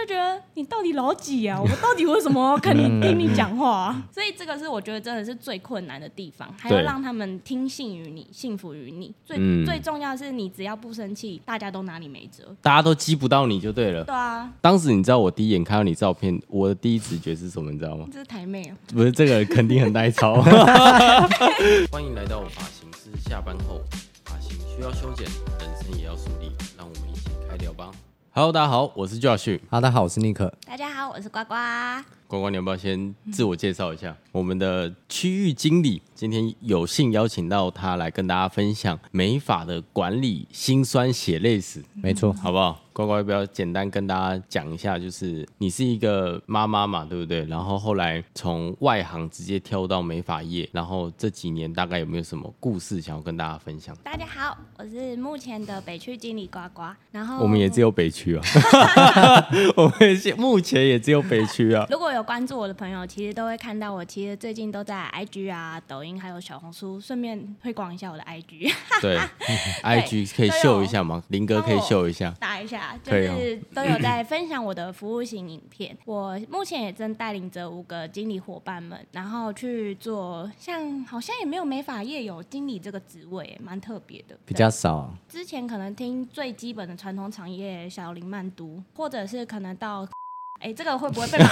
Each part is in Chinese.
就觉得你到底老几啊？我到底为什么 要跟你听你讲话啊？所以这个是我觉得真的是最困难的地方，还要让他们听信于你，信服于你。最、嗯、最重要的是，你只要不生气，大家都拿你没辙，大家都激不到你就对了。对啊，当时你知道我第一眼看到你照片，我的第一直觉是什么？你知道吗？这是台妹啊！不是，这个肯定很耐操。欢迎来到我发型师下班后，发型需要修剪，人生也要梳理，让我们一起开聊吧。Hello，大家好，我是 Josh。大家好，我是尼克。大家好，我是呱呱。呱呱，你要不要先自我介绍一下？嗯、我们的区域经理今天有幸邀请到他来跟大家分享美发的管理辛酸血泪史。没错，好不好？呱呱，要不要简单跟大家讲一下？就是你是一个妈妈嘛，对不对？然后后来从外行直接跳到美发业，然后这几年大概有没有什么故事想要跟大家分享？大家好，我是目前的北区经理呱呱。然后我们也只有北区啊，我们目前也只有北区啊。如果有关注我的朋友，其实都会看到我，其实最近都在 IG 啊、抖音还有小红书，顺便推广一下我的 IG。对，IG 可以秀一下吗？林哥可以秀一下，打一下。就是 都有在分享我的服务型影片。我目前也正带领着五个经理伙伴们，然后去做，像好像也没有美发业有经理这个职位，蛮特别的，比较少。之前可能听最基本的传统产业小林曼都，或者是可能到，哎，这个会不会被骂？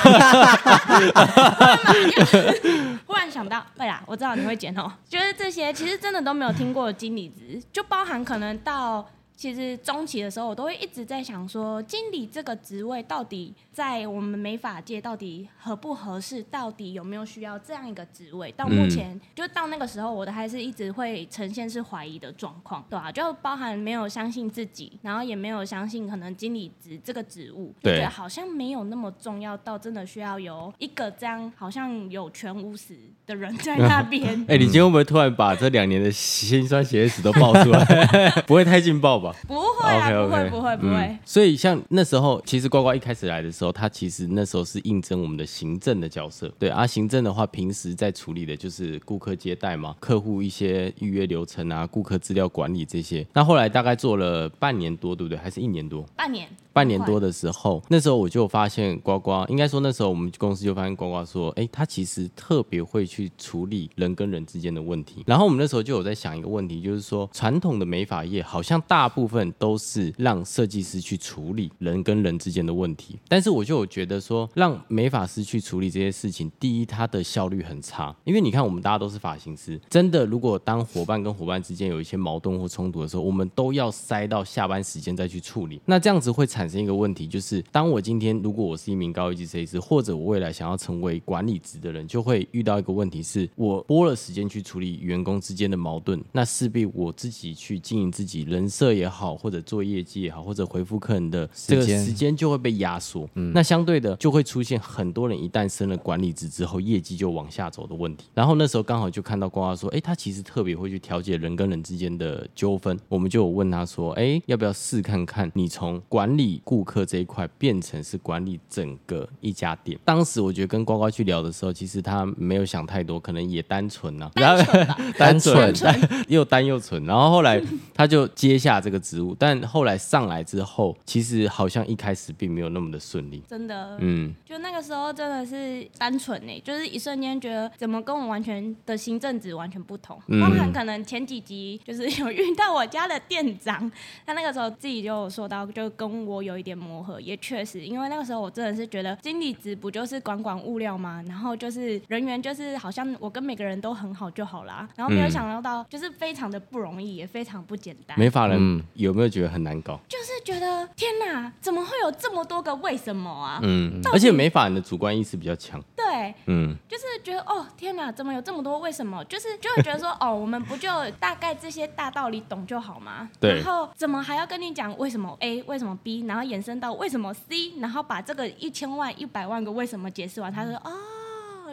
忽然想不到，对啦，我知道你会剪哦。就是这些，其实真的都没有听过经理职，就包含可能到。其实中期的时候，我都会一直在想说，经理这个职位到底在我们美发界到底合不合适？到底有没有需要这样一个职位？到目前，嗯、就到那个时候，我都还是一直会呈现是怀疑的状况，对吧、啊？就包含没有相信自己，然后也没有相信可能经理职这个职务，对，好像没有那么重要到真的需要有一个这样好像有权无实的人 在那 边。哎、欸，你今天会不会突然把这两年的心酸血泪史都爆出来？不会太劲爆吧？不会啊，okay, okay, 不会，不会，不会。嗯，所以像那时候，其实呱呱一开始来的时候，他其实那时候是应征我们的行政的角色。对啊，行政的话，平时在处理的就是顾客接待嘛，客户一些预约流程啊，顾客资料管理这些。那后来大概做了半年多，对不对？还是一年多？半年。半年多的时候，那时候我就发现呱呱，应该说那时候我们公司就发现呱呱说，哎，他其实特别会去处理人跟人之间的问题。然后我们那时候就有在想一个问题，就是说传统的美发业好像大部分都是让设计师去处理人跟人之间的问题，但是我就有觉得说，让美发师去处理这些事情，第一，它的效率很差，因为你看我们大家都是发型师，真的如果当伙伴跟伙伴之间有一些矛盾或冲突的时候，我们都要塞到下班时间再去处理，那这样子会产生一个问题，就是当我今天如果我是一名高级设计师，或者我未来想要成为管理职的人，就会遇到一个问题，是我拨了时间去处理员工之间的矛盾，那势必我自己去经营自己人设也好，或者做业绩也好，或者回复客人的这个时间就会被压缩。嗯，那相对的就会出现很多人一旦升了管理职之后，业绩就往下走的问题。然后那时候刚好就看到瓜瓜说，哎，他其实特别会去调解人跟人之间的纠纷。我们就有问他说，哎，要不要试看看你从管理顾客这一块变成是管理整个一家店。当时我觉得跟瓜瓜去聊的时候，其实他没有想太多，可能也单纯呐、啊，单纯，单纯，又单又纯。然后后来他就接下这个职务，但后来上来之后，其实好像一开始并没有那么的顺利。真的，嗯，就那个时候真的是单纯呢，就是一瞬间觉得怎么跟我完全的行政职完全不同。包含可能前几集就是有遇到我家的店长，他那个时候自己就有说到，就跟我有一点磨合。也确实，因为那个时候我真的是觉得经理职不就是管管物料吗？然后就是人员就是好像我跟每个人都很好就好啦。然后没有想到到就是非常的不容易，也非常不简单。没法人有没有觉得很难搞？就是觉得天哪，怎么会有这么多个为什么啊？嗯，而且美法人的主观意识比较强。对，嗯，就是觉得哦天哪，怎么有这么多为什么？就是就会觉得说哦，我们不就大概这些大道理懂就好吗？对。然后怎么还要跟你讲为什么 A 为什么 B，然后延伸到为什么 C，然后把这个一千万一百万个为什么解释完，他说哦。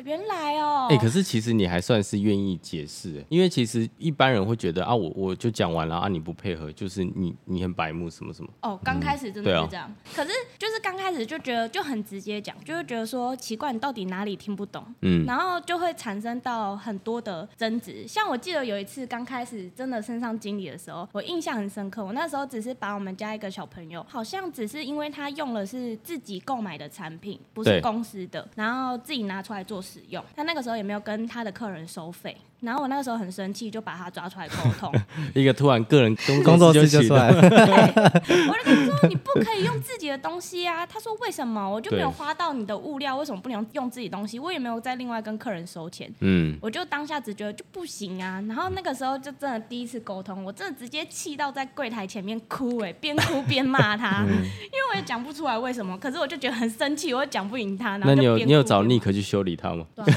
原来哦。哎、欸，可是其实你还算是愿意解释，因为其实一般人会觉得啊，我我就讲完了啊，你不配合，就是你你很白目什么什么。哦，刚开始真的是这样，可是就是刚开始就觉得就很直接讲，就会觉得说奇怪，你到底哪里听不懂？嗯，然后就会产生到很多的争执。像我记得有一次刚开始真的升上经理的时候，我印象很深刻。我那时候只是把我们家一个小朋友，好像只是因为他用了是自己购买的产品，不是公司的，然后自己拿出来做使用。他那个时候也没有跟他的客人收费。然后我那个时候很生气，就把他抓出来沟通。一个突然个人 工作室就出来了。我就跟他说：“你不可以用自己的东西啊！”他说：“为什么？我就没有花到你的物料，为什么不能用自己东西？我也没有再另外跟客人收钱。”嗯，我就当下只觉得就不行啊。然后那个时候就真的第一次沟通，我真的直接气到在柜台前面哭，哎，边哭边骂他，嗯、因为我也讲不出来为什么。可是我就觉得很生气，我也讲不赢他。那你有你有找尼克去修理他吗？对，那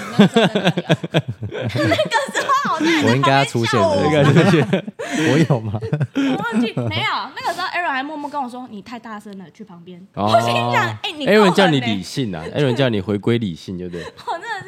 个时候。我应该要出现，应该出现。我有吗？我忘记没有。那个时候，Aaron 还默默跟我说：“你太大声了，去旁边。”我心想：“哎，你 Aaron 叫你理性啊，Aaron 叫你回归理性，对不对？”我真的是。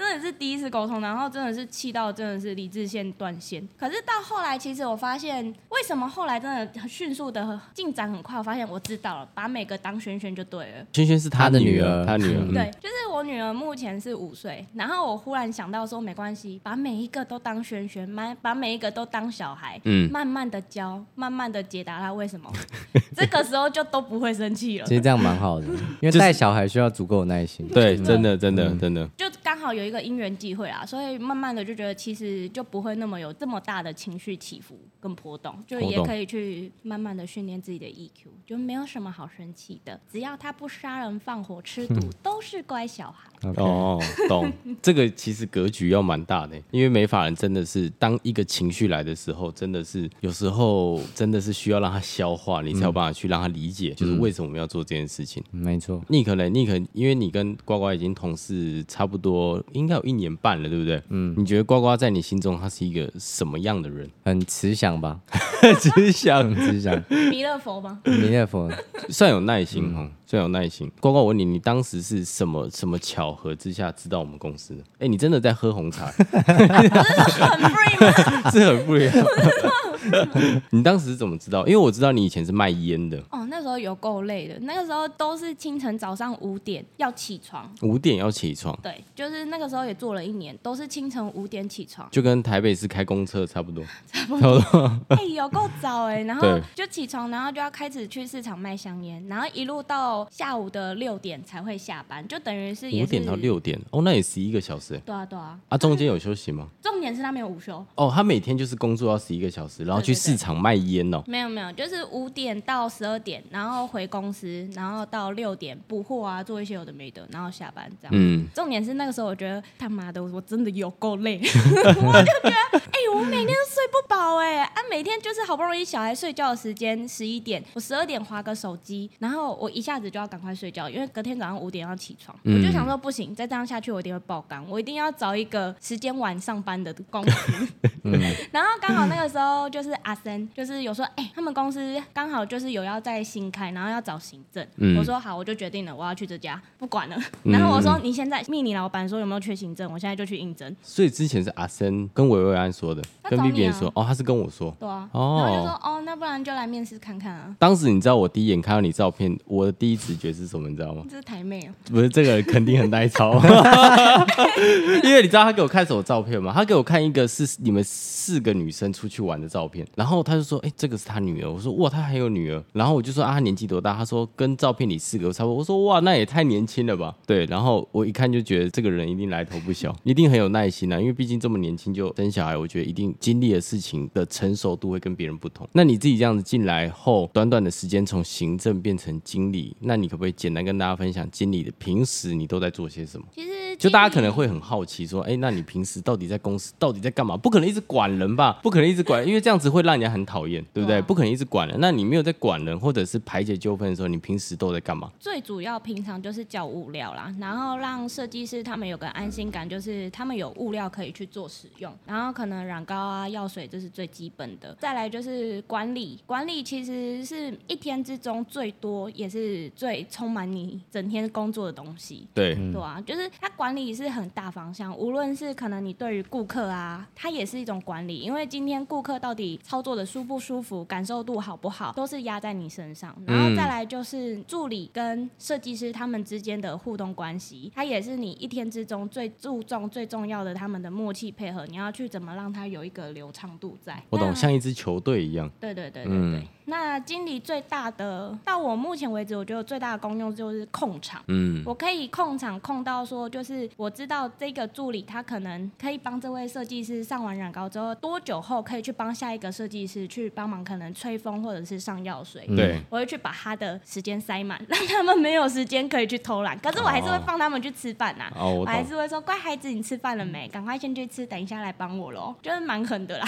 真的是第一次沟通，然后真的是气到真的是理智线断线。可是到后来，其实我发现为什么后来真的迅速的进展很快。我发现我知道了，把每个当萱萱就对了。萱萱是他的女儿，他女儿。女儿对，就是我女儿目前是五岁。然后我忽然想到说，没关系，把每一个都当萱萱，慢把每一个都当小孩，嗯，慢慢的教，慢慢的解答他为什么。这个时候就都不会生气了。其实这样蛮好的，因为带小孩需要足够的耐心。对，真的，真的，真的。就刚好有一个因缘际会啊，所以慢慢的就觉得其实就不会那么有这么大的情绪起伏跟波动，就也可以去慢慢的训练自己的 EQ，就没有什么好生气的，只要他不杀人放火吃毒，都是乖小孩。哦，懂。这个其实格局要蛮大的，因为美法人真的是当一个情绪来的时候，真的是有时候真的是需要让他消化，你才有办法去让他理解，就是为什么我们要做这件事情。没错。你可能，你可能，因为你跟呱呱已经同事差不多，应该有一年半了，对不对？嗯。你觉得呱呱在你心中他是一个什么样的人？很慈祥吧？慈祥，慈祥。弥勒佛吗？弥勒佛，算有耐心哈。算有耐心，呱呱，我问你，你当时是什么什么巧合之下知道我们公司的？哎、欸，你真的在喝红茶？是很 free 吗？是很 free。你当时是怎么知道？因为我知道你以前是卖烟的。哦，那时候有够累的，那个时候都是清晨早上五点要起床。五点要起床？对，就是那个时候也做了一年，都是清晨五点起床，就跟台北市开公车差不多。差不多。哎、欸，有够早哎，然后就起床，然后就要开始去市场卖香烟，然后一路到。下午的六点才会下班，就等于是五点到六点哦，那也十一个小时。对啊，对啊。啊，中间有休息吗？重点是他没有午休。哦，他每天就是工作要十一个小时，然后去市场卖烟哦。没有没有，就是五点到十二点，然后回公司，然后到六点补货啊，做一些有的没的，然后下班这样。嗯。重点是那个时候，我觉得他妈的，我真的有够累，我就觉得，哎、欸，我每天都睡不饱哎，啊，每天就是好不容易小孩睡觉的时间十一点，我十二点划个手机，然后我一下子就。要赶快睡觉，因为隔天早上五点要起床。嗯、我就想说不行，再这样下去我一定会爆肝，我一定要找一个时间晚上班的公司。嗯、然后刚好那个时候就是阿森，就是有说，哎、欸，他们公司刚好就是有要在新开，然后要找行政。嗯、我说好，我就决定了，我要去这家，不管了。然后我说你现在密你老板说有没有缺行政，我现在就去应征。所以之前是阿森跟维维安说的，啊、跟 B B 说，哦，他是跟我说，对啊，哦，然后就说哦，那不然就来面试看看啊。当时你知道我第一眼看到你照片，我的第一直觉是什么？你知道吗？这是台妹啊！不是这个肯定很耐操，因为你知道他给我看什么照片吗？他给我看一个是你们四个女生出去玩的照片，然后他就说：“哎、欸，这个是他女儿。”我说：“哇，他还有女儿。”然后我就说：“啊，他年纪多大？”他说：“跟照片里四个差不多。”我说：“哇，那也太年轻了吧？”对，然后我一看就觉得这个人一定来头不小，一定很有耐心啊，因为毕竟这么年轻就生小孩，我觉得一定经历的事情的成熟度会跟别人不同。那你自己这样子进来后，短短的时间从行政变成经理，那你可不可以简单跟大家分享经理的平时你都在做些什么？其实就大家可能会很好奇说，哎、欸，那你平时到底在公司到底在干嘛？不可能一直管人吧？不可能一直管，因为这样子会让人家很讨厌，对不对？哇不可能一直管人。那你没有在管人或者是排解纠纷的时候，你平时都在干嘛？最主要平常就是叫物料啦，然后让设计师他们有个安心感，就是他们有物料可以去做使用。然后可能染膏啊、药水这是最基本等的。再来就是管理，管理其实是一天之中最多也是最充满你整天工作的东西。对，对啊，就是它管理是很大方向，无论是可能你对于顾客啊，它也是一种管理，因为今天顾客到底操作的舒不舒服，感受度好不好，都是压在你身上。然后再来就是助理跟设计师他们之间的互动关系，它也是你一天之中最注重、最重要的他们的默契配合，你要去怎么让它有一个流畅度在。我懂，像一支球队一样。对对对对对。嗯那经理最大的，到我目前为止，我觉得最大的功用就是控场。嗯，我可以控场控到说，就是我知道这个助理他可能可以帮这位设计师上完染膏之后，多久后可以去帮下一个设计师去帮忙，可能吹风或者是上药水。对，我会去把他的时间塞满，让他们没有时间可以去偷懒。可是我还是会放他们去吃饭呐。哦，我，我还是会说，乖孩子，你吃饭了没？赶快先去吃，等一下来帮我喽。就是蛮狠的啦。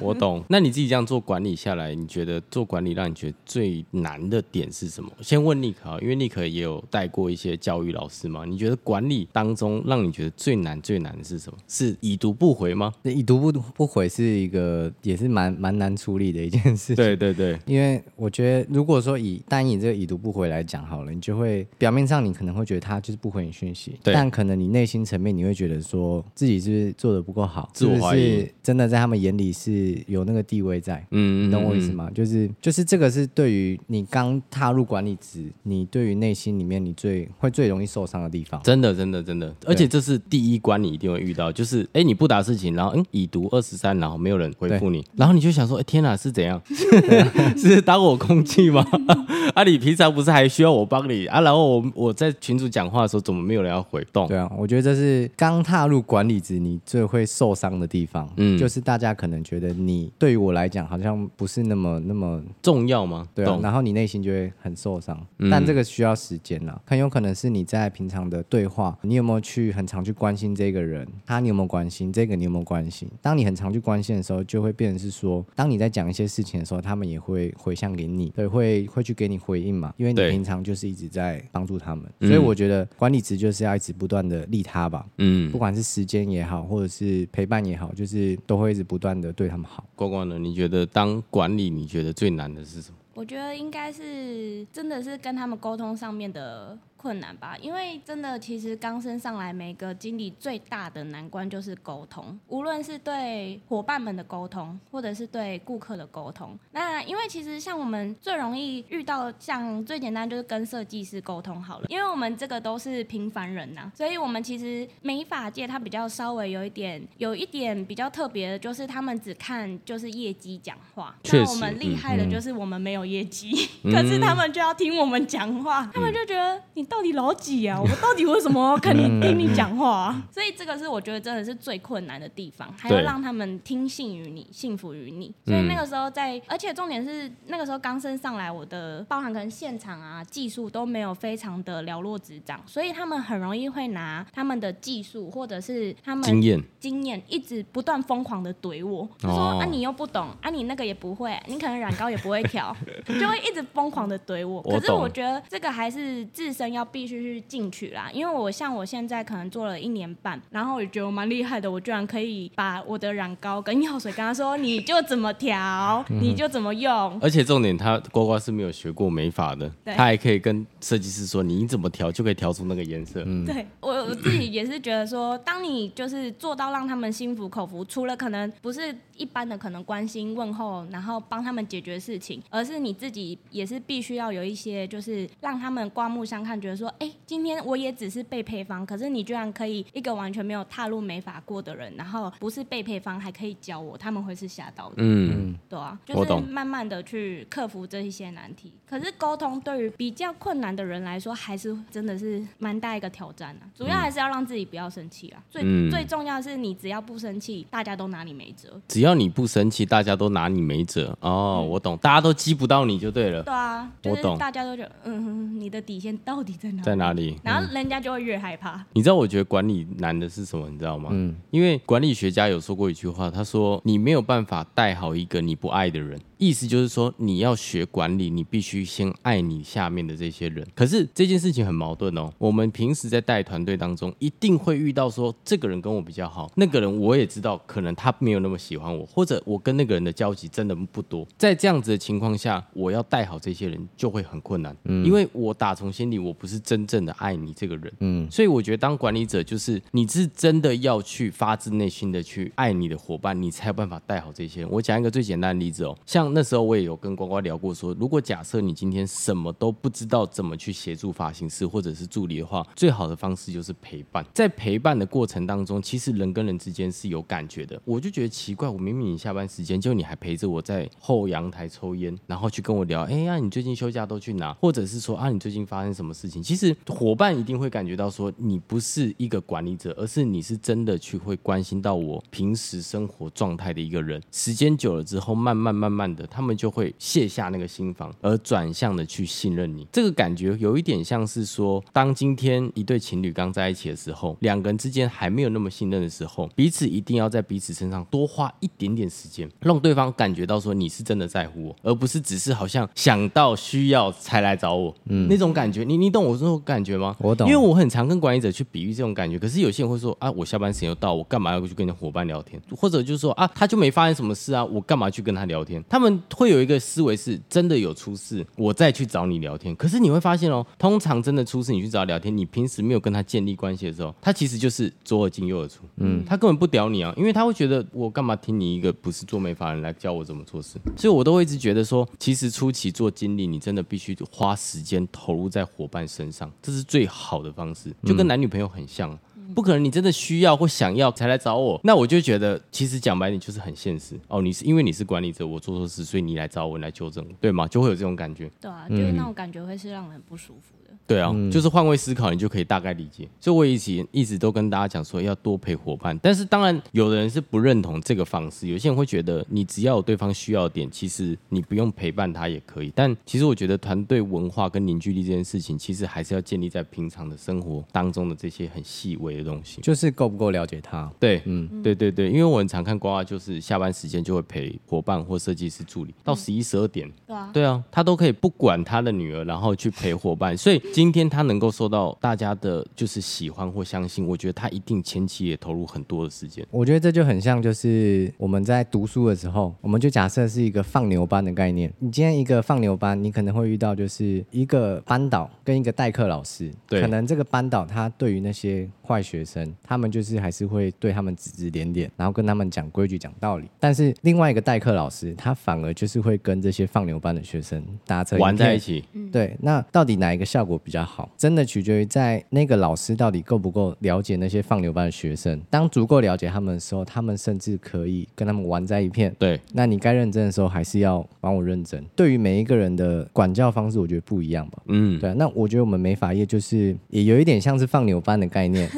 我懂。那你自己这样做管理下来，你觉得做管理让你觉得最最难的点是什么？先问尼克啊，因为尼克也有带过一些教育老师嘛。你觉得管理当中让你觉得最难最难的是什么？是已读不回吗？那已读不不回是一个也是蛮蛮难处理的一件事情。对对对，因为我觉得如果说以单以这个已读不回来讲好了，你就会表面上你可能会觉得他就是不回你讯息，但可能你内心层面你会觉得说自己是不是做的不够好，自我怀疑，是真的在他们眼里是有那个地位在。嗯，你懂我意思吗？嗯、就是就是这个是对。于你刚踏入管理职，你对于内心里面你最会最容易受伤的地方，真的真的真的，而且这是第一关，你一定会遇到，就是哎你不打事情，然后嗯已读二十三，然后没有人回复你，然后你就想说哎天哪是怎样？是当我空气吗？啊你平常不是还需要我帮你啊？然后我我在群主讲话的时候，怎么没有人要回动？对啊，我觉得这是刚踏入管理职你最会受伤的地方，嗯，就是大家可能觉得你对于我来讲好像不是那么那么重要吗？对啊，然后你内心就会很受伤，但这个需要时间了，很有可能是你在平常的对话，你有没有去很常去关心这个人，他你有没有关心这个你有没有关心？当你很常去关心的时候，就会变成是说，当你在讲一些事情的时候，他们也会回向给你，对，会会去给你回应嘛，因为你平常就是一直在帮助他们，所以我觉得管理职就是要一直不断的利他吧，嗯，不管是时间也好，或者是陪伴也好，就是都会一直不断的对他们好。呱呱你觉得当管理，你觉得最难的是什么？我觉得应该是，真的是跟他们沟通上面的。困难吧，因为真的，其实刚升上来，每个经理最大的难关就是沟通，无论是对伙伴们的沟通，或者是对顾客的沟通。那因为其实像我们最容易遇到，像最简单就是跟设计师沟通好了，因为我们这个都是平凡人呐，所以我们其实美发界它比较稍微有一点，有一点比较特别的，就是他们只看就是业绩讲话。那我们厉害的就是我们没有业绩，嗯、可是他们就要听我们讲话，嗯、他们就觉得你。到底老几啊？我到底为什么要 看你听你讲话啊？所以这个是我觉得真的是最困难的地方，还要让他们听信于你，信服于你。所以那个时候在，而且重点是那个时候刚升上来，我的包含可能现场啊技术都没有非常的了若指掌，所以他们很容易会拿他们的技术或者是他们经验经验一直不断疯狂的怼我，就说啊你又不懂啊你那个也不会，你可能染膏也不会调，就会一直疯狂的怼我。可是我觉得这个还是自身要。要必须去进取啦，因为我像我现在可能做了一年半，然后我觉得我蛮厉害的，我居然可以把我的染膏跟药水跟他说，你就怎么调，你就怎么用。而且重点，他呱呱是没有学过美发的，他还可以跟设计师说，你怎么调就可以调出那个颜色。嗯，对我我自己也是觉得说，当你就是做到让他们心服口服，除了可能不是一般的可能关心问候，然后帮他们解决事情，而是你自己也是必须要有一些就是让他们刮目相看，觉得。说哎、欸，今天我也只是被配方，可是你居然可以一个完全没有踏入美法过的人，然后不是被配方还可以教我，他们会是吓到的。嗯，对啊，就是慢慢的去克服这一些难题。可是沟通对于比较困难的人来说，还是真的是蛮大一个挑战啊。主要还是要让自己不要生气啊。最、嗯、最重要的是，你只要不生气，大家都拿你没辙。只要你不生气，大家都拿你没辙。哦，我懂，大家都激不到你就对了。对啊，我懂。大家都觉得，嗯，你的底线到底在？在哪里？然后人家就会越害怕。嗯。你知道我觉得管理难的是什么？你知道吗？嗯，因为管理学家有说过一句话，他说：“你没有办法带好一个你不爱的人。”意思就是说，你要学管理，你必须先爱你下面的这些人。可是这件事情很矛盾哦。我们平时在带团队当中，一定会遇到说，这个人跟我比较好，那个人我也知道，可能他没有那么喜欢我，或者我跟那个人的交集真的不多。在这样子的情况下，我要带好这些人就会很困难，嗯，因为我打从心里我不是真正的爱你这个人，嗯，所以我觉得当管理者就是你是真的要去发自内心的去爱你的伙伴，你才有办法带好这些人。我讲一个最简单的例子哦，像那时候我也有跟呱呱聊过说，说如果假设你今天什么都不知道怎么去协助发型师或者是助理的话，最好的方式就是陪伴。在陪伴的过程当中，其实人跟人之间是有感觉的。我就觉得奇怪，我明明你下班时间，就你还陪着我在后阳台抽烟，然后去跟我聊，哎呀，你最近休假都去哪？或者是说啊，你最近发生什么事情？其实伙伴一定会感觉到说，你不是一个管理者，而是你是真的去会关心到我平时生活状态的一个人。时间久了之后，慢慢慢慢的，他们就会卸下那个心防，而转向的去信任你。这个感觉有一点像是说，当今天一对情侣刚在一起的时候，两个人之间还没有那么信任的时候，彼此一定要在彼此身上多花一点点时间，让对方感觉到说你是真的在乎我，而不是只是好像想到需要才来找我。嗯，那种感觉，你你懂我这种感觉吗？我懂，因为我很常跟管理者去比喻这种感觉。可是有些人会说啊，我下班时间又到，我干嘛要去跟你伙伴聊天？或者就是说啊，他就没发生什么事啊，我干嘛去跟他聊天？他们会有一个思维是，真的有出事，我再去找你聊天。可是你会发现哦，通常真的出事，你去找他聊天，你平时没有跟他建立关系的时候，他其实就是左耳进右耳出，嗯，他根本不屌你啊，因为他会觉得我干嘛听你一个不是做美发人来教我怎么做事？所以我都会一直觉得说，其实初期做经理，你真的必须花时间投入在伙伴身上，这是最好的方式，就跟男女朋友很像。不可能，你真的需要或想要才来找我，那我就觉得其实讲白点就是很现实哦。你是因为你是管理者，我做错事，所以你来找我，你来纠正我，对吗？就会有这种感觉。对啊，就是那种感觉会是让人不舒服。对啊，嗯、就是换位思考，你就可以大概理解。所以我以前一直都跟大家讲说，要多陪伙伴。但是当然，有的人是不认同这个方式，有些人会觉得，你只要有对方需要点，其实你不用陪伴他也可以。但其实我觉得，团队文化跟凝聚力这件事情，其实还是要建立在平常的生活当中的这些很细微的东西。就是够不够了解他？对，嗯，对对对，因为我很常看瓜瓜，就是下班时间就会陪伙伴或设计师助理到十一十二点。对啊，对啊，他都可以不管他的女儿，然后去陪伙伴。所以今天他能够。受到大家的就是喜欢或相信，我觉得他一定前期也投入很多的时间。我觉得这就很像，就是我们在读书的时候，我们就假设是一个放牛班的概念。你今天一个放牛班，你可能会遇到就是一个班导跟一个代课老师。对，可能这个班导他对于那些坏学生，他们就是还是会对他们指指点点，然后跟他们讲规矩、讲道理。但是另外一个代课老师，他反而就是会跟这些放牛班的学生打成玩在一起。对，那到底哪一个效果比较好？真的？取决于在那个老师到底够不够了解那些放牛班的学生。当足够了解他们的时候，他们甚至可以跟他们玩在一片。对，那你该认真的时候，还是要帮我认真。对于每一个人的管教方式，我觉得不一样吧。嗯，对。那我觉得我们美法业就是也有一点像是放牛班的概念。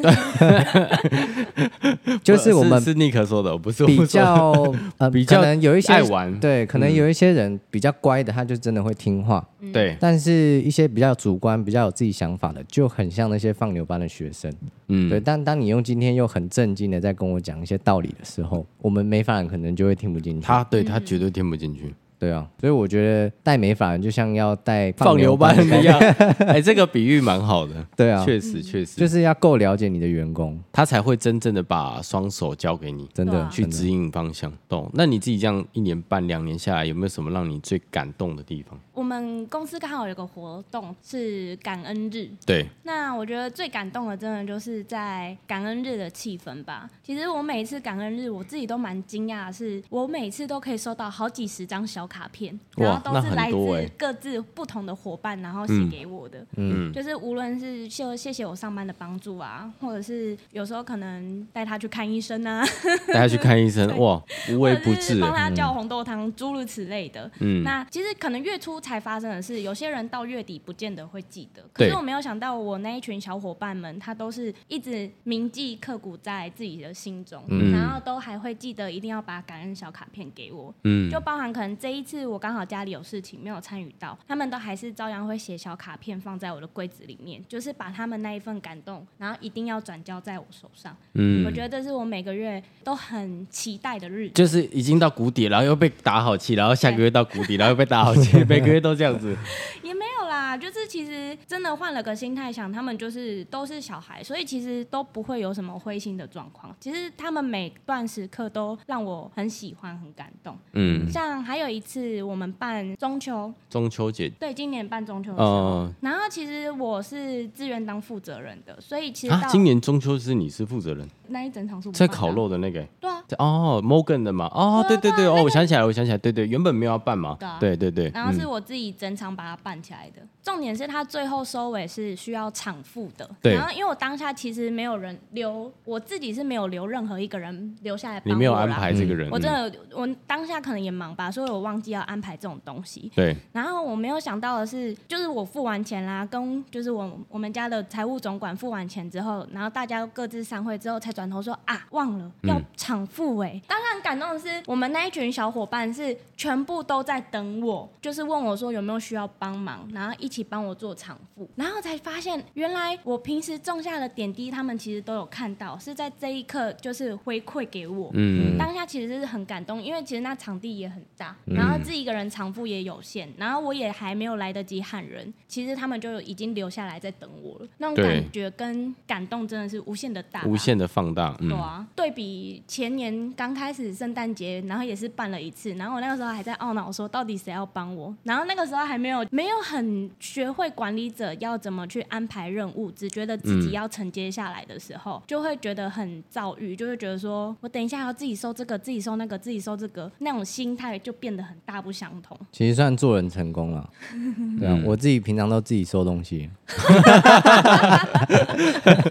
对，就是我们是尼克说的，不是比较 呃，比较可能有一些爱玩。对，可能有一些人比较乖的，他就真的会听话。对，但是一些比较主观、比较有自己想法的。就很像那些放牛班的学生，嗯，对。但当你用今天又很正经的在跟我讲一些道理的时候，我们没法人可能就会听不进去。他对他绝对听不进去。对啊，所以我觉得带美发人就像要带放牛班一样。哎，这个比喻蛮好的。对啊，确实确实，就是要够了解你的员工，他才会真正的把双手交给你，真的去指引方向。懂？那你自己这样一年半两年下来，有没有什么让你最感动的地方？我们公司刚好有个活动是感恩日。对。那我觉得最感动的，真的就是在感恩日的气氛吧。其实我每一次感恩日，我自己都蛮惊讶的是，我每次都可以收到好几十张小卡片。然后都是来自各自不同的伙伴，然后写给我的，嗯，就是无论是谢谢谢我上班的帮助啊，或者是有时候可能带他去看医生啊，带他去看医生，哇，无微不至，帮他叫红豆汤，诸如此类的。嗯，那其实可能月初才发生的事，有些人到月底不见得会记得。可是我没有想到，我那一群小伙伴们，他都是一直铭记刻骨在自己的心中，然后都还会记得一定要把感恩小卡片给我。嗯，就包含可能这一一次我刚好家里有事情没有参与到，他们都还是照样会写小卡片放在我的柜子里面，就是把他们那一份感动，然后一定要转交在我手上。嗯，我觉得这是我每个月都很期待的日子。就是已经到谷底，然后又被打好气，然后下个月到谷底，然后又被打好气，每个月都这样子。也没有啦，就是其实真的换了个心态想，他们就是都是小孩，所以其实都不会有什么灰心的状况。其实他们每段时刻都让我很喜欢、很感动。嗯，像还有一次我们办中秋，中秋节，对，今年办中秋的时候，哦、然后其实我是自愿当负责人的，所以其实、啊、今年中秋是你是负责人，那一整场是在烤肉的那个，对啊，哦，Morgan 的嘛，哦，对对对，哦，我想起来，我想起来，对对，原本没有要办嘛，对对对，然后是我自己整场把它办起来的，嗯、重点是他最后收尾是需要场付的，对，然后因为我当下其实没有人留，我自己是没有留任何一个人留下来你没有安排这个人，我真的我当下可能也忙吧，所以我忘记要安排这种东西，对，然后我没有想到的是，就是我付完钱啦，跟就是我我们家的财务总管付完钱之后，然后大家各自散会之后，才转头说啊，忘了要抢副哎，当时很感动的是，我们那一群小伙伴是全部都在等我，就是问我说有没有需要帮忙，然后一起帮我做场副，然后才发现原来我平时种下的点滴，他们其实都有看到，是在这一刻就是回馈给我，嗯，当下其实是很感动，因为其实那场地也很大，然后自己一个人场副也有限，然后我也还没有来得及喊人，其实他们就已经留下来在等我了，那种感觉跟感动真的是无限的大，无限的放大，嗯、对啊，对比前年刚开始圣诞节，然后也是办了一次，然后我那个时候还在懊恼说到底谁要帮我，然后那个时候还没有没有很学会管理者要怎么去安排任务，只觉得自己要承接下来的时候，嗯、就会觉得很躁郁，就会觉得说我等一下要自己收这个，自己收那个，自己收这个，那种心态就变得很大不相同。其实算做人成功了，对啊，我自己平常都自己收东西。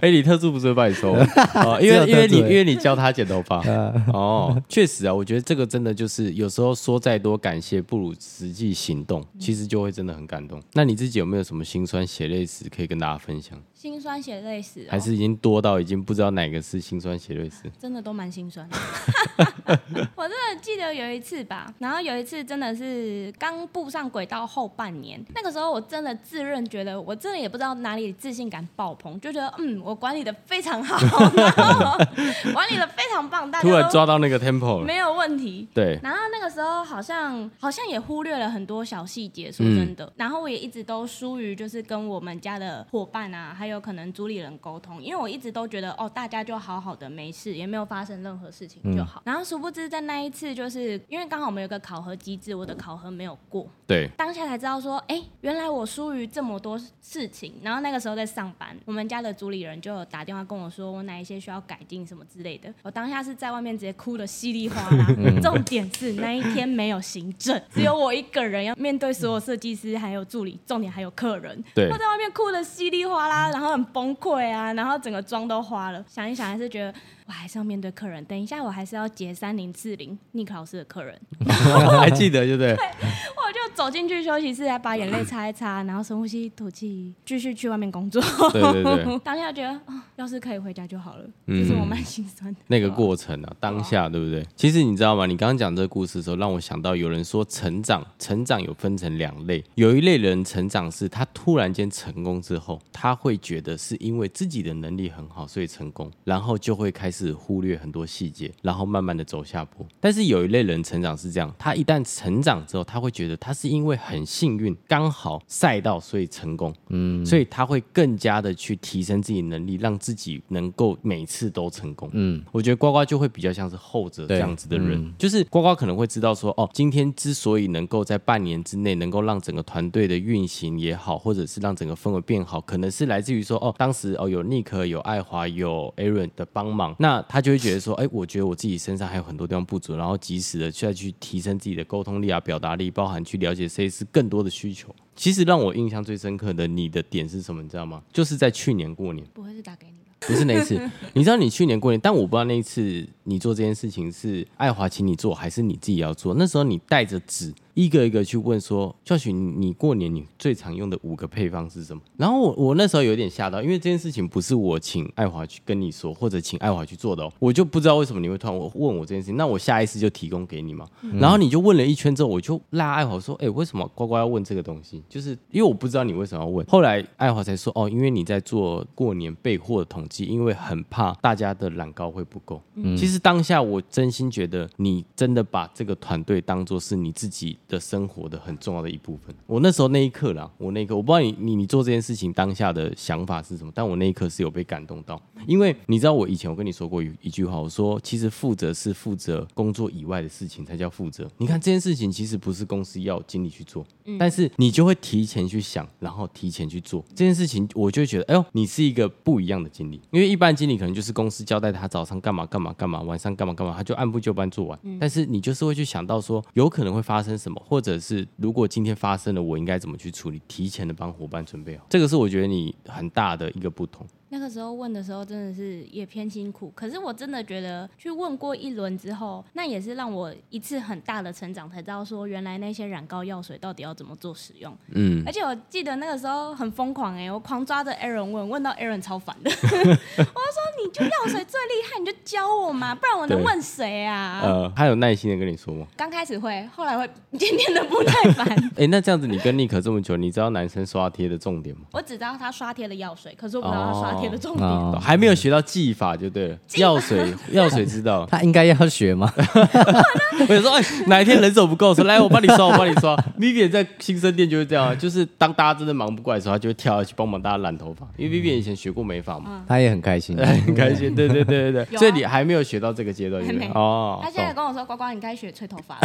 哎，李特助不是会帮你收？哦，因为因为你因为你教他剪头发。哦，确实啊，我觉得这个真的就是有时候说再多感谢，不如实际行动，其实就会真的很感动。那你自己有没有什么心酸血泪史可以跟大家分享？辛酸血泪史，还是已经多到已经不知道哪个是心酸血泪史？真的都蛮心酸的。我真的记得有一次吧，然后有一次真的是刚步上轨道后半年，那个时候我真的自认觉得我真的也不知道哪里自信感爆棚，就觉得嗯，我管理的非常好，然后管理的非常棒，大家突然抓到那个 tempo 没有问题。对，然后那个时候好像好像也忽略了很多小细节，说真的。嗯、然后我也一直都疏于就是跟我们家的伙伴啊，还有可能主理人沟通，因为我一直都觉得哦，大家就好好的没事，也没有发生任何事情就好。嗯、然后殊不知在那一次，就是因为刚好我们有个考核机制，我的考核没有过。对，当下才知道说，哎，原来我疏于这么多事情。然后那个时候在上班，我们家的主理人就有打电话跟我说，我哪一些需要改进什么之类的。我当下是在外面直接哭的稀里哗啦。嗯、重点是那一天没有行政，只有我一个人要面对所有设计师还有助理，重点还有客人。对，我在外面哭的稀里哗啦，然后很崩。溃啊，然后整个妆都花了。想一想，还是觉得我还是要面对客人。等一下，我还是要接三零四零尼克老师的客人。还记得，对不对？走进去休息室，还把眼泪擦一擦，然后深呼吸吐气，继续去外面工作。对对对。当下觉得啊、哦，要是可以回家就好了。嗯，其实我蛮心酸的。那个过程啊，当下对不对？其实你知道吗？你刚刚讲这个故事的时候，让我想到有人说，成长，成长有分成两类，有一类人成长是他突然间成功之后，他会觉得是。因为自己的能力很好，所以成功，然后就会开始忽略很多细节，然后慢慢的走下坡。但是有一类人成长是这样，他一旦成长之后，他会觉得他是因为很幸运，刚好赛道，所以成功。嗯，所以他会更加的去提升自己能力，让自己能够每次都成功。嗯，我觉得呱呱就会比较像是后者这样子的人，嗯、就是呱呱可能会知道说，哦，今天之所以能够在半年之内能够让整个团队的运行也好，或者是让整个氛围变好，可能是来自于说，哦，当。时哦，有尼克、有爱华、有 Aaron 的帮忙，那他就会觉得说，哎，我觉得我自己身上还有很多地方不足，然后及时的再去提升自己的沟通力啊、表达力，包含去了解设计师更多的需求。其实让我印象最深刻的你的点是什么？你知道吗？就是在去年过年，不会是打给你吧？不是那一次，你知道你去年过年，但我不知道那一次你做这件事情是爱华请你做，还是你自己要做？那时候你带着纸。一个一个去问说，教训你过年你最常用的五个配方是什么？然后我我那时候有点吓到，因为这件事情不是我请爱华去跟你说，或者请爱华去做的哦，我就不知道为什么你会突然我问我这件事情，那我下一次就提供给你嘛。嗯、然后你就问了一圈之后，我就拉爱华说，哎，为什么呱呱要问这个东西？就是因为我不知道你为什么要问。后来爱华才说，哦，因为你在做过年备货的统计，因为很怕大家的懒糕会不够。嗯、其实当下我真心觉得你真的把这个团队当做是你自己的生活的很重要的一部分。我那时候那一刻啦，我那一刻我不知道你你你做这件事情当下的想法是什么，但我那一刻是有被感动到，因为你知道我以前我跟你说过一一句话，我说其实负责是负责工作以外的事情才叫负责。你看这件事情其实不是公司要经理去做，但是你就会提前去想，然后提前去做这件事情，我就会觉得哎呦，你是一个不一样的经理，因为一般经理可能就是公司交代他早上干嘛干嘛干嘛，晚上干嘛干嘛，他就按部就班做完，但是你就是会去想到说有可能会发生什么，或者。是，如果今天发生了，我应该怎么去处理？提前的帮伙伴准备好，这个是我觉得你很大的一个不同。那个时候问的时候真的是也偏辛苦，可是我真的觉得去问过一轮之后，那也是让我一次很大的成长，才知道说原来那些染膏药水到底要怎么做使用。嗯，而且我记得那个时候很疯狂哎、欸，我狂抓着 Aaron 问，问到 Aaron 超烦的，我就说你就药水最厉害，你就教我嘛，不然我能问谁啊？呃，他有耐心的跟你说吗？刚开始会，后来会渐渐的不耐烦。哎、欸，那这样子你跟尼克这么久，你知道男生刷贴的重点吗？我只知道他刷贴的药水，可是我不知道他刷贴。重点、哦、还没有学到技法就对了，药水 药水知道，他应该要学吗？我有说，哎，哪一天人手不够，说来我帮你刷，我帮你刷。Vivian 在新生店就是这样，就是当大家真的忙不过来的时候，他就会跳下去帮忙大家染头发。因为 Vivian 以前学过美发嘛，嗯、他也很开心，很开心。对对对对对，所以你还没有学到这个阶段，哦。他现在跟我说，呱呱，你该学吹头发了。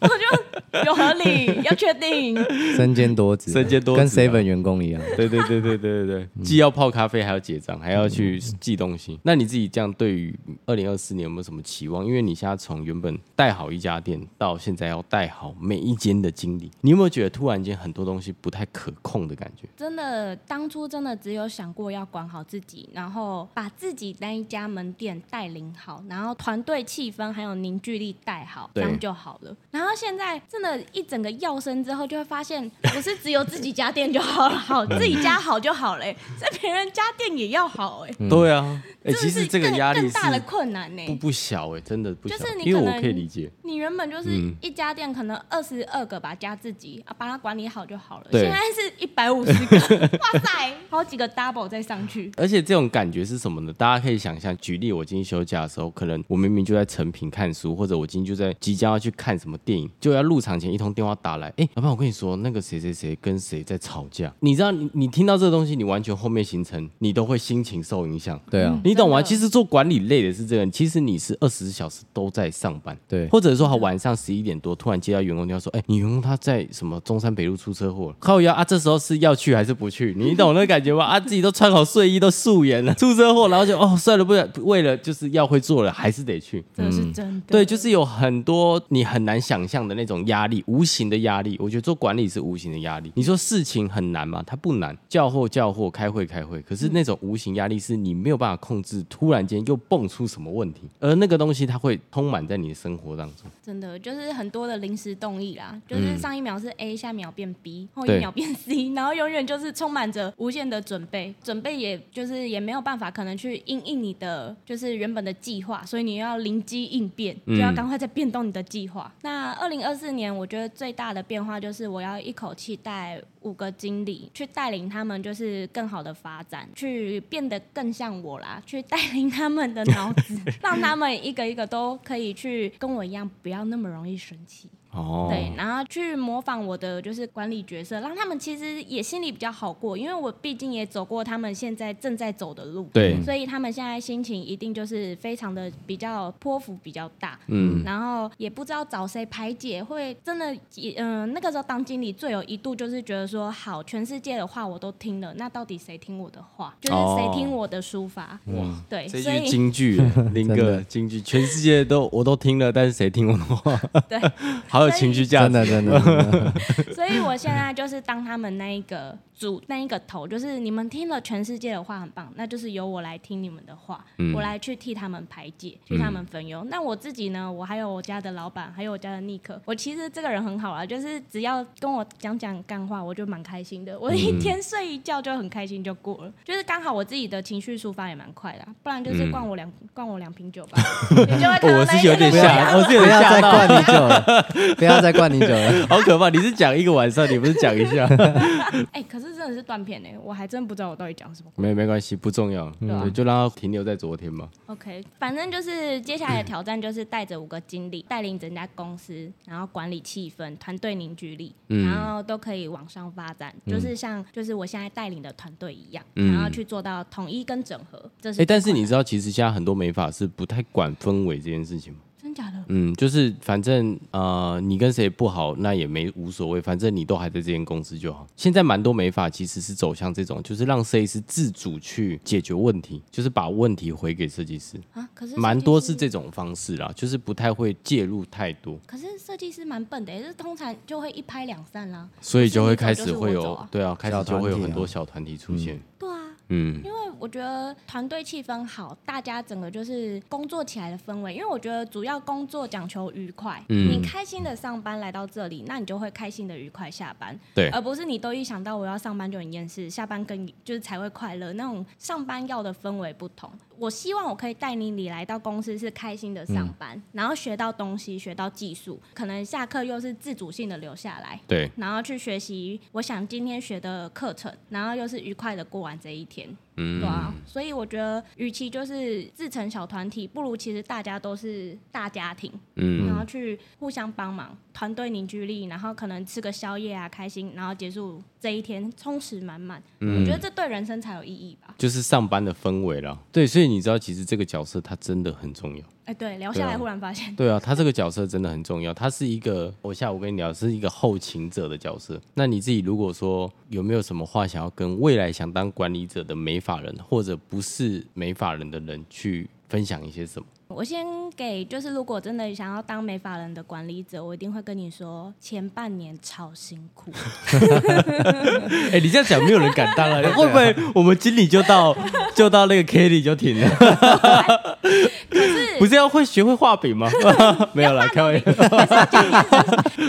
我就有合理，要确定。身兼多职，身兼多职，跟 Seven 员工一样。对对对对对对对，既要泡咖啡，还要结账。还要去寄东西，那你自己这样对于二零二四年有没有什么期望？因为你现在从原本带好一家店，到现在要带好每一间的经理，你有没有觉得突然间很多东西不太可控的感觉？真的，当初真的只有想过要管好自己，然后把自己那一家门店带领好，然后团队气氛还有凝聚力带好，这样就好了。然后现在真的，一整个要生之后，就会发现不是只有自己家店就好了，好 自己家好就好了，在别人家店也要。好哎，对啊，哎，其实这个压力是更大的困难呢，不不小哎，真的不小，就是你因为我可以理解，你原本就是一家店，可能二十二个吧，加自己啊，把它管理好就好了。现在是一百五十个，哇塞，好几个 double 再上去。而且这种感觉是什么呢？大家可以想象，举例，我今天休假的时候，可能我明明就在成品看书，或者我今天就在即将要去看什么电影，就要入场前一通电话打来，哎，老板，我跟你说，那个谁谁谁跟谁在吵架，你知道，你你听到这个东西，你完全后面行程你都会心情受影响。对啊，你懂吗？其实做管理累的是这个，其实你是二十四小时都在上班，对，或者说他晚上十一点多突然接到员工电话说，哎，你员工他在什么中山北路出车祸了，靠腰啊，这时候是要去还是不去？你懂那感觉吗？啊，自己都穿好睡衣都素颜了，出车祸，然后就哦，算了，不为了就是要会做了，还是得去，这是真的。对，就是有很多你很难想象的那种压力，无形的压力。我觉得做管理是无形的压力。你说事情很难吗？它不难，叫货叫货，开会开会。可是那种无形压力是你。没有办法控制，突然间又蹦出什么问题，而那个东西它会充满在你的生活当中。真的就是很多的临时动议啦，就是上一秒是 A，下一秒变 B，后一秒变 C，然后永远就是充满着无限的准备，准备也就是也没有办法可能去应应你的就是原本的计划，所以你要灵机应变，就要赶快再变动你的计划。嗯、那二零二四年我觉得最大的变化就是我要一口气带五个经理去带领他们，就是更好的发展，去变得更像。我啦，去带领他们的脑子，让他们一个一个都可以去跟我一样，不要那么容易生气。哦，对，然后去模仿我的就是管理角色，让他们其实也心里比较好过，因为我毕竟也走过他们现在正在走的路，对，所以他们现在心情一定就是非常的比较波幅比较大，嗯，然后也不知道找谁排解，会真的嗯、呃，那个时候当经理最有一度就是觉得说，好，全世界的话我都听了，那到底谁听我的话？就是谁听我的书法？哇、哦，对，这句京剧，林哥京剧，全世界都我都听了，但是谁听我的话？对，好。有情绪价值，真的真的。真的 所以我现在就是当他们那一个主那一个头，就是你们听了全世界的话很棒，那就是由我来听你们的话，嗯、我来去替他们排解，替他们分忧。嗯、那我自己呢？我还有我家的老板，还有我家的尼克。我其实这个人很好啊，就是只要跟我讲讲干话，我就蛮开心的。我一天睡一觉就很开心就过了，嗯、就是刚好我自己的情绪抒发也蛮快的、啊，不然就是灌我两、嗯、灌我两瓶酒吧，你就会看到我是有点吓，我是有点吓到，不要再灌你酒了，不要再灌你酒了，好可怕！你是讲一个晚上，你不是讲一下？哎、欸，可是真的是断片呢，我还真不知道我到底讲什么。没没关系，不重要，对、啊，就让它停留在昨天嘛。OK，反正就是接下来的挑战就是带着五个经理带领整家公司，然后管理气氛、团队凝聚力，嗯、然后都可以往上发展，嗯、就是像就是我现在带领的团队一样，嗯、然后去做到统一跟整合。这是哎、欸，但是你知道，其实现在很多美发是不太管氛围这件事情吗？假的，嗯，就是反正呃，你跟谁不好，那也没无所谓，反正你都还在这间公司就好。现在蛮多美发其实是走向这种，就是让设计师自主去解决问题，就是把问题回给设计师啊。可是蛮多是这种方式啦，就是不太会介入太多。可是设计师蛮笨的，也是通常就会一拍两散啦，所以就会开始会有，啊对啊，开始就会有很多小团体出现。嗯嗯，因为我觉得团队气氛好，大家整个就是工作起来的氛围。因为我觉得主要工作讲求愉快，嗯，你开心的上班来到这里，那你就会开心的愉快下班，对，而不是你都一想到我要上班就很厌世，下班更就是才会快乐。那种上班要的氛围不同。我希望我可以带你，你来到公司是开心的上班，嗯、然后学到东西，学到技术，可能下课又是自主性的留下来，对，然后去学习我想今天学的课程，然后又是愉快的过完这一天，天。嗯，对啊，所以我觉得，与其就是自成小团体，不如其实大家都是大家庭，嗯，然后去互相帮忙，团队凝聚力，然后可能吃个宵夜啊，开心，然后结束这一天，充实满满，嗯，我觉得这对人生才有意义吧，就是上班的氛围了，对，所以。你知道，其实这个角色他真的很重要。哎，对，聊下来忽然发现，对啊，他这个角色真的很重要。他是一个，我下午跟你聊，是一个后勤者的角色。那你自己如果说有没有什么话想要跟未来想当管理者的美发人，或者不是美法人的人去分享一些什么？我先给，就是如果真的想要当美法人的管理者，我一定会跟你说，前半年超辛苦。哎、欸，你这样讲，没有人敢当啊！会不会我们经理就到 就到那个 Kitty 就停了？可是不是要会学会画饼吗？没有啦，开玩笑。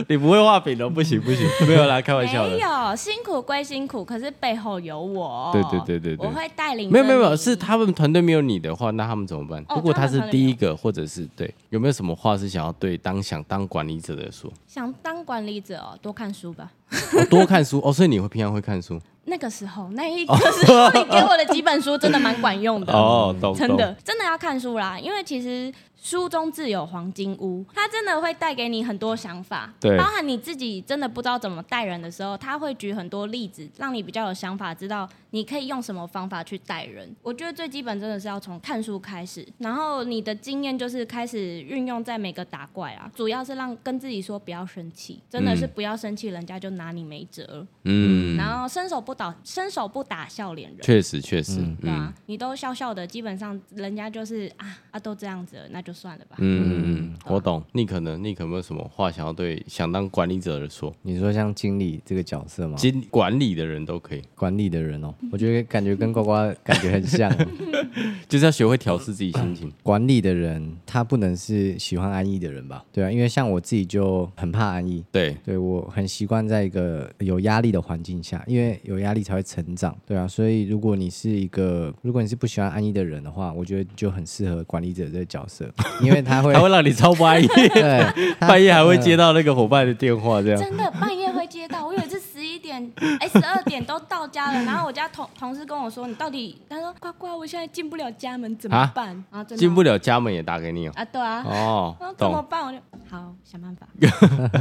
你不会画饼的，不行不行，没有啦，开玩笑的。没有，辛苦归辛苦，可是背后有我。对对对对对，我会带领。没有没有没有，是他们团队没有你的话，那他们怎么办？哦、如果他是第一个，或者是对，有没有什么话是想要对当想当管理者的说？想当管理者哦，多看书吧。哦、多看书哦，所以你会平常会看书。那个时候，那一个时候，你给我的几本书真的蛮管用的哦，真的真的要看书啦，因为其实。书中自有黄金屋，它真的会带给你很多想法，对，包含你自己真的不知道怎么带人的时候，他会举很多例子，让你比较有想法，知道你可以用什么方法去带人。我觉得最基本真的是要从看书开始，然后你的经验就是开始运用在每个打怪啊，主要是让跟自己说不要生气，真的是不要生气，人家就拿你没辙。嗯，然后伸手不打伸手不打笑脸人，确实确实，对啊，你都笑笑的，基本上人家就是啊啊都这样子了，那就。算了吧。嗯嗯嗯，我懂。你可能，你可能有没有什么话想要对想当管理者的说？你说像经理这个角色吗？经管理的人都可以。管理的人哦，我觉得感觉跟呱呱感觉很像，就是要学会调试自己心情。管理的人，他不能是喜欢安逸的人吧？对啊，因为像我自己就很怕安逸。对，对我很习惯在一个有压力的环境下，因为有压力才会成长。对啊，所以如果你是一个，如果你是不喜欢安逸的人的话，我觉得就很适合管理者这个角色。因为他会，他会让你超不安逸，对，半夜还会接到那个伙伴的电话，这样。真的半夜会接到，我有一次十一点，哎，十二点都到家了。然后我家同同事跟我说：“你到底？”他说：“呱呱，我现在进不了家门，怎么办？”啊，进不了家门也打给你哦。啊，对啊。哦，那怎么办？我就好想办法。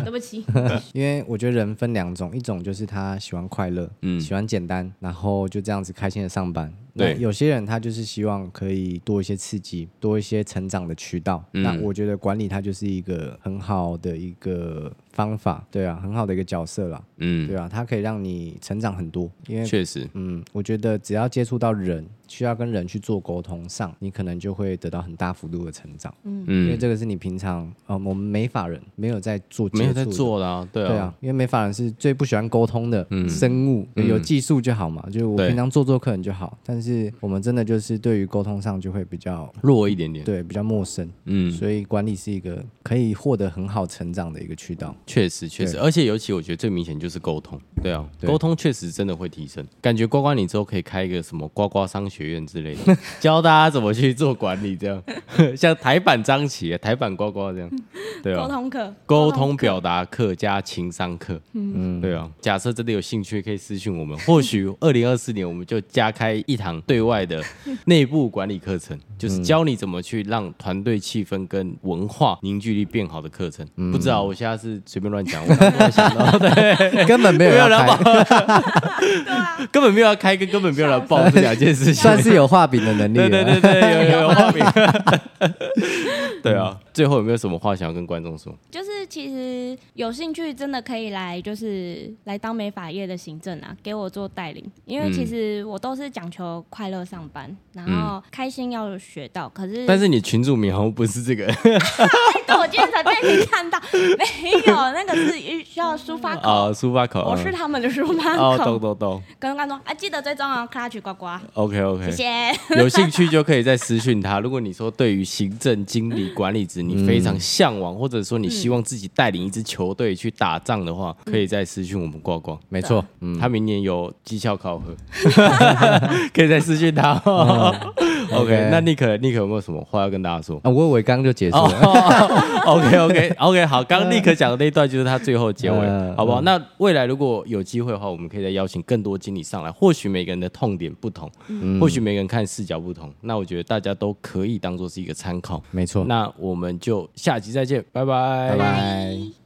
对不起。因为我觉得人分两种，一种就是他喜欢快乐，嗯，喜欢简单，然后就这样子开心的上班。对，有些人他就是希望可以多一些刺激，多一些成长的渠道。嗯、那我觉得管理它就是一个很好的一个方法，对啊，很好的一个角色啦。嗯，对啊，它可以让你成长很多。因为确实，嗯，我觉得只要接触到人，需要跟人去做沟通上，你可能就会得到很大幅度的成长。嗯，因为这个是你平常呃，我们美法人没有在做，没有在做的啊，对啊，对啊，因为美法人是最不喜欢沟通的生物，嗯、有技术就好嘛，就是我平常做做客人就好。但是我们真的就是对于沟通上就会比较弱一点点，对，比较陌生。嗯，所以管理是一个可以获得很好成长的一个渠道。确实，确实，而且尤其我觉得最明显就是沟通。对啊，沟通确实真的会提升。感觉呱呱你之后可以开一个什么呱呱商学院之类的，教大家怎么去做管理，这样 像台版张琪、台版呱呱这样。对啊，沟通课、沟通表达课加情商课。嗯，对啊。假设真的有兴趣，可以私信我们。或许 二零二四年我们就加开一堂对外的内部管理课程，就是教你怎么去让团队气氛跟文化凝聚力变好的课程。不知道，我现在是随便乱讲，我想到，对，根本没有要开，根本没有要开，跟根本没有来报这两件事情，算是有画饼的能力。对对对对，有有有 画饼。对啊，最后有没有什么话想要跟观众说？就是其实有兴趣，真的可以来，就是来当美发业的行政啊，给我做带领。因为其实我都是讲求快乐上班，然后开心要学到。可是，但是你群主名好像不是这个。对，我今天才被你看到，没有，那个是需要抒发口。啊，抒发口。我是他们的抒发口。哦，懂懂懂。跟观众啊，记得追踪哦，Clutch 呱呱。OK OK，谢谢。有兴趣就可以再私讯他。如果你说对于行政经理管理职你非常向往，或者说你希望自己带领一支球队去打仗的话，可以再私讯我们呱呱。没错，嗯他明年有绩效考核，可以再私讯他。OK，那尼克，尼克有没有什么话要跟大家说？啊，我以为刚就结束了。OK OK OK，好，刚尼克讲的那一段就是他最后结尾，好不好？那未来如果有机会的话，我们可以再邀请更多经理上来。或许每个人的痛点不同，或许每个人看视角不同，那我觉得大家都可以当做是一个参考。没错，那我们就下集再见，拜拜，拜拜。